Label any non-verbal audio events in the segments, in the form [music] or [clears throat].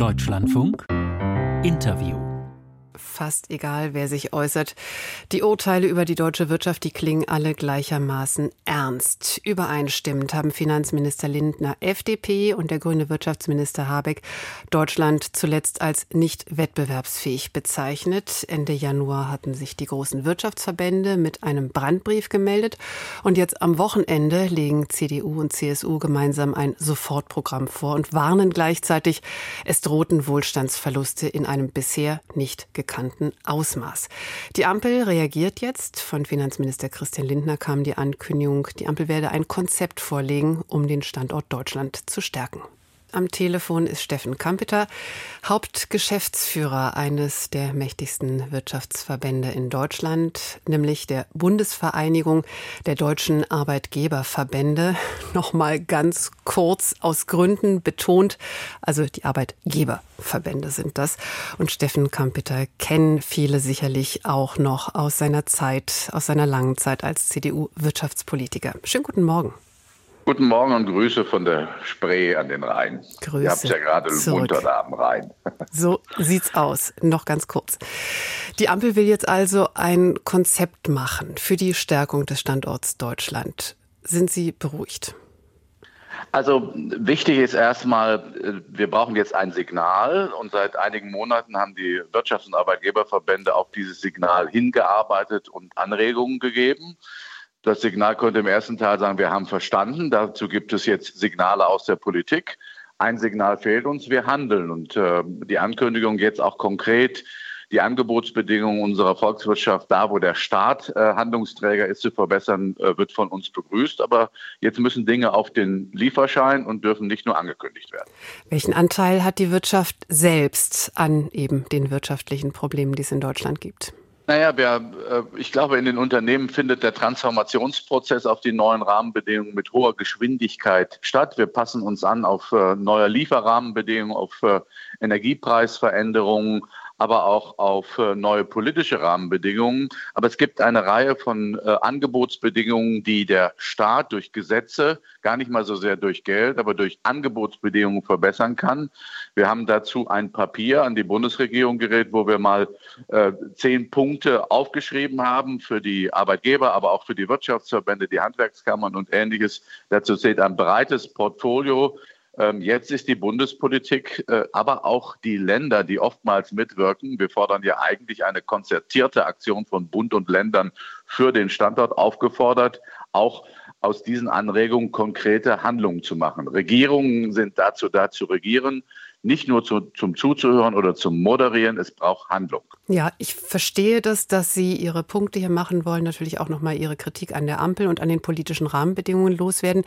Deutschlandfunk. Interview fast egal, wer sich äußert. Die Urteile über die deutsche Wirtschaft, die klingen alle gleichermaßen ernst. Übereinstimmend haben Finanzminister Lindner, FDP und der grüne Wirtschaftsminister Habeck Deutschland zuletzt als nicht wettbewerbsfähig bezeichnet. Ende Januar hatten sich die großen Wirtschaftsverbände mit einem Brandbrief gemeldet und jetzt am Wochenende legen CDU und CSU gemeinsam ein Sofortprogramm vor und warnen gleichzeitig, es drohten Wohlstandsverluste in einem bisher nicht gekannten bekannten Ausmaß. Die Ampel reagiert jetzt. Von Finanzminister Christian Lindner kam die Ankündigung, die Ampel werde ein Konzept vorlegen, um den Standort Deutschland zu stärken. Am Telefon ist Steffen Kampeter, Hauptgeschäftsführer eines der mächtigsten Wirtschaftsverbände in Deutschland, nämlich der Bundesvereinigung der deutschen Arbeitgeberverbände. [laughs] Nochmal ganz kurz aus Gründen betont, also die Arbeitgeberverbände sind das. Und Steffen Kampeter kennen viele sicherlich auch noch aus seiner Zeit, aus seiner langen Zeit als CDU-Wirtschaftspolitiker. Schönen guten Morgen. Guten Morgen und Grüße von der Spree an den Rhein. Grüße. Ihr habt ja gerade munter da am Rhein. So sieht's aus. Noch ganz kurz. Die Ampel will jetzt also ein Konzept machen für die Stärkung des Standorts Deutschland. Sind Sie beruhigt? Also wichtig ist erstmal, wir brauchen jetzt ein Signal und seit einigen Monaten haben die Wirtschafts- und Arbeitgeberverbände auf dieses Signal hingearbeitet und Anregungen gegeben. Das Signal könnte im ersten Teil sagen, wir haben verstanden. Dazu gibt es jetzt Signale aus der Politik. Ein Signal fehlt uns, wir handeln. Und äh, die Ankündigung jetzt auch konkret, die Angebotsbedingungen unserer Volkswirtschaft da, wo der Staat äh, Handlungsträger ist, zu verbessern, äh, wird von uns begrüßt. Aber jetzt müssen Dinge auf den Lieferschein und dürfen nicht nur angekündigt werden. Welchen Anteil hat die Wirtschaft selbst an eben den wirtschaftlichen Problemen, die es in Deutschland gibt? Naja, wir, äh, ich glaube, in den Unternehmen findet der Transformationsprozess auf die neuen Rahmenbedingungen mit hoher Geschwindigkeit statt. Wir passen uns an auf äh, neue Lieferrahmenbedingungen, auf äh, Energiepreisveränderungen, aber auch auf äh, neue politische Rahmenbedingungen. Aber es gibt eine Reihe von äh, Angebotsbedingungen, die der Staat durch Gesetze, gar nicht mal so sehr durch Geld, aber durch Angebotsbedingungen verbessern kann. Wir haben dazu ein Papier an die Bundesregierung gerät, wo wir mal äh, zehn Punkte aufgeschrieben haben für die Arbeitgeber, aber auch für die Wirtschaftsverbände, die Handwerkskammern und ähnliches. Dazu zählt ein breites Portfolio jetzt ist die Bundespolitik, äh, aber auch die Länder, die oftmals mitwirken. Wir fordern ja eigentlich eine konzertierte Aktion von Bund und Ländern für den Standort aufgefordert, auch aus diesen Anregungen konkrete Handlungen zu machen. Regierungen sind dazu da zu regieren nicht nur zu, zum Zuzuhören oder zum Moderieren, es braucht Handlung. Ja, ich verstehe das, dass Sie Ihre Punkte hier machen wollen, natürlich auch nochmal Ihre Kritik an der Ampel und an den politischen Rahmenbedingungen loswerden.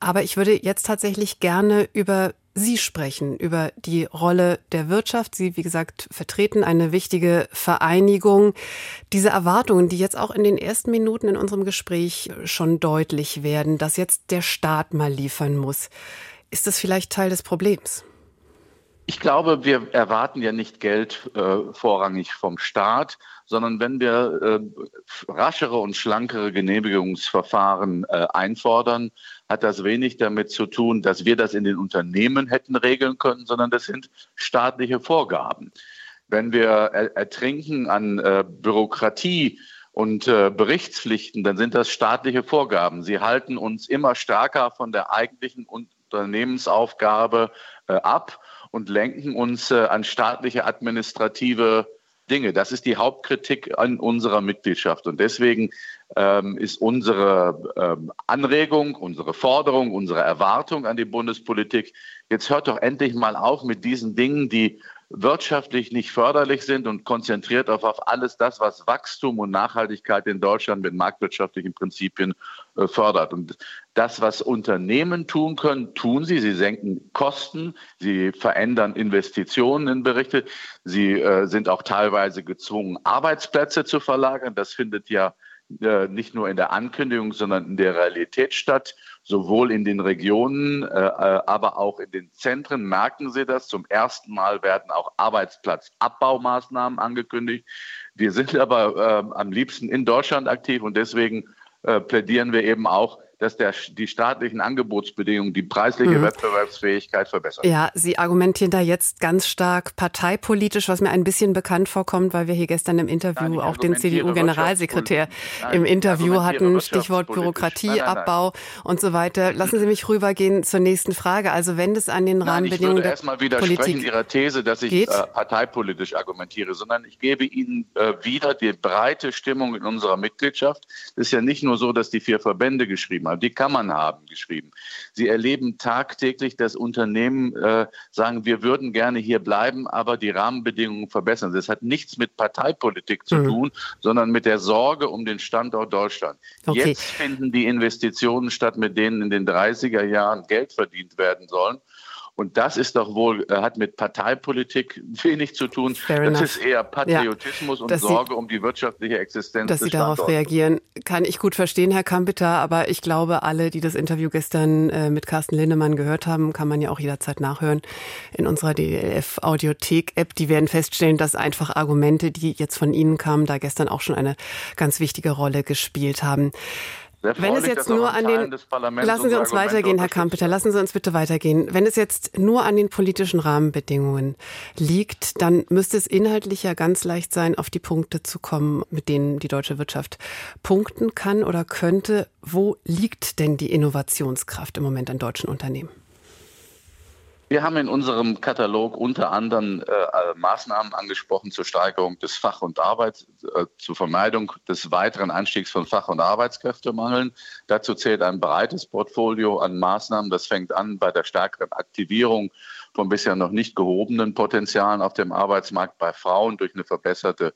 Aber ich würde jetzt tatsächlich gerne über Sie sprechen, über die Rolle der Wirtschaft. Sie, wie gesagt, vertreten eine wichtige Vereinigung. Diese Erwartungen, die jetzt auch in den ersten Minuten in unserem Gespräch schon deutlich werden, dass jetzt der Staat mal liefern muss. Ist das vielleicht Teil des Problems? Ich glaube, wir erwarten ja nicht Geld äh, vorrangig vom Staat, sondern wenn wir äh, raschere und schlankere Genehmigungsverfahren äh, einfordern, hat das wenig damit zu tun, dass wir das in den Unternehmen hätten regeln können, sondern das sind staatliche Vorgaben. Wenn wir er ertrinken an äh, Bürokratie, und äh, Berichtspflichten, dann sind das staatliche Vorgaben. Sie halten uns immer stärker von der eigentlichen Unternehmensaufgabe äh, ab und lenken uns äh, an staatliche administrative Dinge. Das ist die Hauptkritik an unserer Mitgliedschaft. Und deswegen ähm, ist unsere ähm, Anregung, unsere Forderung, unsere Erwartung an die Bundespolitik, jetzt hört doch endlich mal auf mit diesen Dingen, die wirtschaftlich nicht förderlich sind und konzentriert auf, auf alles das, was Wachstum und Nachhaltigkeit in Deutschland mit marktwirtschaftlichen Prinzipien äh, fördert. Und das, was Unternehmen tun können, tun sie. Sie senken Kosten, sie verändern Investitionen in Berichte, sie äh, sind auch teilweise gezwungen, Arbeitsplätze zu verlagern. Das findet ja äh, nicht nur in der Ankündigung, sondern in der Realität statt. Sowohl in den Regionen, äh, äh, aber auch in den Zentren merken Sie das. Zum ersten Mal werden auch Arbeitsplatzabbaumaßnahmen angekündigt. Wir sind aber am liebsten in Deutschland aktiv und deswegen plädieren wir eben auch dass der, die staatlichen Angebotsbedingungen die preisliche mhm. Wettbewerbsfähigkeit verbessern. Ja, Sie argumentieren da jetzt ganz stark parteipolitisch, was mir ein bisschen bekannt vorkommt, weil wir hier gestern im Interview nein, auch den CDU-Generalsekretär im Interview hatten, Stichwort Bürokratieabbau und so weiter. Lassen Sie mich rübergehen zur nächsten Frage. Also wenn es an den nein, Rahmenbedingungen ich würde erstmal widersprechen Ihrer These, dass ich äh, parteipolitisch argumentiere, sondern ich gebe Ihnen äh, wieder die breite Stimmung in unserer Mitgliedschaft. Es ist ja nicht nur so, dass die vier Verbände geschrieben haben, die kann man haben geschrieben. Sie erleben tagtäglich, dass Unternehmen äh, sagen, wir würden gerne hier bleiben, aber die Rahmenbedingungen verbessern. Das hat nichts mit Parteipolitik zu mhm. tun, sondern mit der Sorge um den Standort Deutschland. Okay. Jetzt finden die Investitionen statt, mit denen in den 30er Jahren Geld verdient werden sollen. Und das ist doch wohl, äh, hat mit Parteipolitik [laughs] wenig zu tun. Fair das enough. ist eher Patriotismus ja, und Sorge Sie, um die wirtschaftliche Existenz. Dass Sie darauf reagieren, kann ich gut verstehen, Herr Kampeter. Aber ich glaube, alle, die das Interview gestern äh, mit Carsten Lindemann gehört haben, kann man ja auch jederzeit nachhören in unserer DLF Audiothek App. Die werden feststellen, dass einfach Argumente, die jetzt von Ihnen kamen, da gestern auch schon eine ganz wichtige Rolle gespielt haben. Wenn es jetzt nur an den Lassen Sie uns weitergehen, Herr Kampeter, lassen Sie uns bitte weitergehen. Wenn es jetzt nur an den politischen Rahmenbedingungen liegt, dann müsste es inhaltlich ja ganz leicht sein, auf die Punkte zu kommen, mit denen die deutsche Wirtschaft punkten kann oder könnte. Wo liegt denn die Innovationskraft im Moment an deutschen Unternehmen? Wir haben in unserem Katalog unter anderem äh, äh, Maßnahmen angesprochen zur Steigerung des Fach- und Arbeits, äh, zur Vermeidung des weiteren Anstiegs von Fach- und Arbeitskräftemangeln. Dazu zählt ein breites Portfolio an Maßnahmen. Das fängt an bei der stärkeren Aktivierung von bisher noch nicht gehobenen Potenzialen auf dem Arbeitsmarkt bei Frauen durch eine verbesserte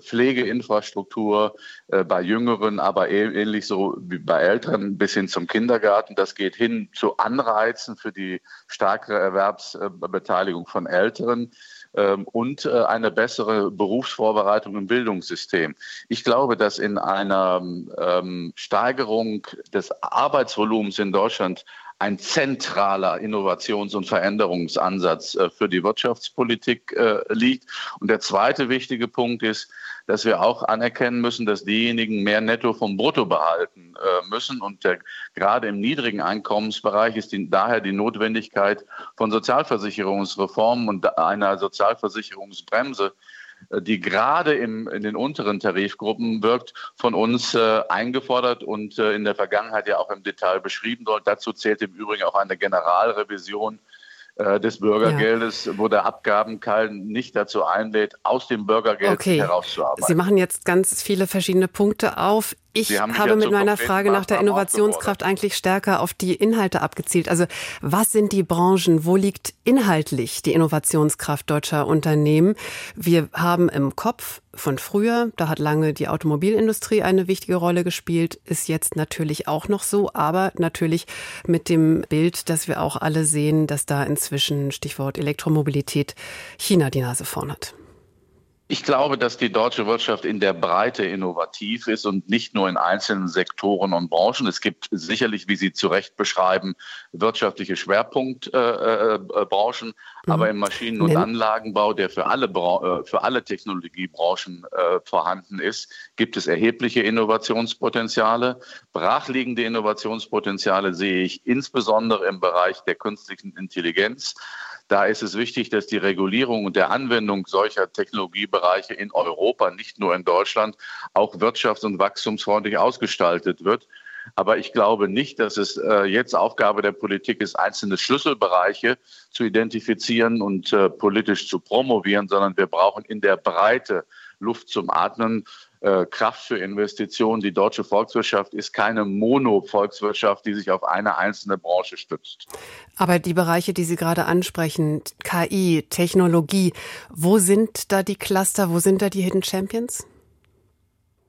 Pflegeinfrastruktur äh, bei Jüngeren, aber ähnlich so wie bei Älteren bis hin zum Kindergarten. Das geht hin zu Anreizen für die stärkere Erwerbsbeteiligung von Älteren ähm, und äh, eine bessere Berufsvorbereitung im Bildungssystem. Ich glaube, dass in einer ähm, Steigerung des Arbeitsvolumens in Deutschland ein zentraler Innovations- und Veränderungsansatz äh, für die Wirtschaftspolitik äh, liegt. Und der zweite wichtige Punkt ist, dass wir auch anerkennen müssen, dass diejenigen mehr Netto vom Brutto behalten äh, müssen. Und der, gerade im niedrigen Einkommensbereich ist die, daher die Notwendigkeit von Sozialversicherungsreformen und einer Sozialversicherungsbremse die gerade im, in den unteren Tarifgruppen wirkt, von uns äh, eingefordert und äh, in der Vergangenheit ja auch im Detail beschrieben wird. Dazu zählt im Übrigen auch eine Generalrevision äh, des Bürgergeldes, ja. wo der Abgabenkeil nicht dazu einlädt, aus dem Bürgergeld okay. herauszuarbeiten. Sie machen jetzt ganz viele verschiedene Punkte auf. Ich habe mit meiner Frage nach der Innovationskraft eigentlich stärker auf die Inhalte abgezielt. Also was sind die Branchen? Wo liegt inhaltlich die Innovationskraft deutscher Unternehmen? Wir haben im Kopf von früher, da hat lange die Automobilindustrie eine wichtige Rolle gespielt, ist jetzt natürlich auch noch so, aber natürlich mit dem Bild, dass wir auch alle sehen, dass da inzwischen Stichwort Elektromobilität China die Nase vorn hat. Ich glaube, dass die deutsche Wirtschaft in der Breite innovativ ist und nicht nur in einzelnen Sektoren und Branchen. Es gibt sicherlich, wie Sie zu Recht beschreiben, wirtschaftliche Schwerpunktbranchen, äh, äh, mhm. aber im Maschinen- und Anlagenbau, der für alle, äh, für alle Technologiebranchen äh, vorhanden ist, gibt es erhebliche Innovationspotenziale. Brachliegende Innovationspotenziale sehe ich insbesondere im Bereich der künstlichen Intelligenz. Da ist es wichtig, dass die Regulierung und der Anwendung solcher Technologiebereiche in Europa, nicht nur in Deutschland, auch wirtschafts- und wachstumsfreundlich ausgestaltet wird. Aber ich glaube nicht, dass es äh, jetzt Aufgabe der Politik ist, einzelne Schlüsselbereiche zu identifizieren und äh, politisch zu promovieren, sondern wir brauchen in der Breite Luft zum Atmen, Kraft für Investitionen. Die deutsche Volkswirtschaft ist keine Mono-Volkswirtschaft, die sich auf eine einzelne Branche stützt. Aber die Bereiche, die Sie gerade ansprechen, KI, Technologie, wo sind da die Cluster, wo sind da die Hidden Champions?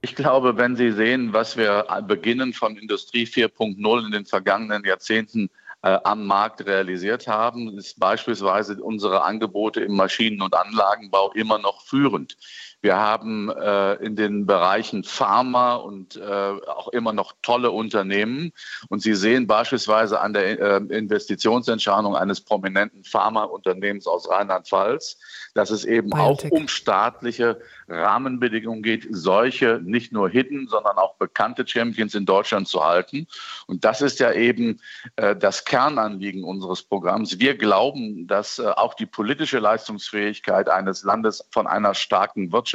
Ich glaube, wenn Sie sehen, was wir beginnen von Industrie 4.0 in den vergangenen Jahrzehnten äh, am Markt realisiert haben, ist beispielsweise unsere Angebote im Maschinen- und Anlagenbau immer noch führend. Wir haben äh, in den Bereichen Pharma und äh, auch immer noch tolle Unternehmen. Und Sie sehen beispielsweise an der äh, Investitionsentscheidung eines prominenten Pharmaunternehmens aus Rheinland-Pfalz, dass es eben Biotech. auch um staatliche Rahmenbedingungen geht, solche nicht nur hidden, sondern auch bekannte Champions in Deutschland zu halten. Und das ist ja eben äh, das Kernanliegen unseres Programms. Wir glauben, dass äh, auch die politische Leistungsfähigkeit eines Landes von einer starken Wirtschaft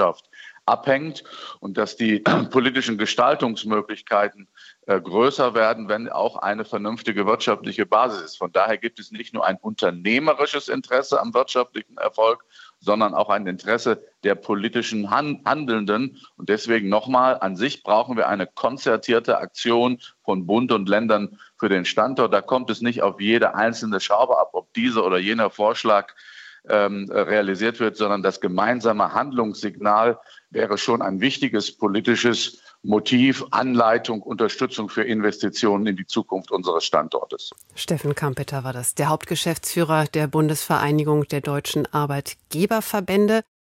abhängt und dass die [clears throat] politischen Gestaltungsmöglichkeiten äh, größer werden, wenn auch eine vernünftige wirtschaftliche Basis ist. Von daher gibt es nicht nur ein unternehmerisches Interesse am wirtschaftlichen Erfolg, sondern auch ein Interesse der politischen Handelnden. Und deswegen nochmal, an sich brauchen wir eine konzertierte Aktion von Bund und Ländern für den Standort. Da kommt es nicht auf jede einzelne Schraube ab, ob dieser oder jener Vorschlag ähm, realisiert wird, sondern das gemeinsame Handlungssignal wäre schon ein wichtiges politisches Motiv, Anleitung, Unterstützung für Investitionen in die Zukunft unseres Standortes. Steffen Kampeter war das, der Hauptgeschäftsführer der Bundesvereinigung der deutschen Arbeitgeberverbände.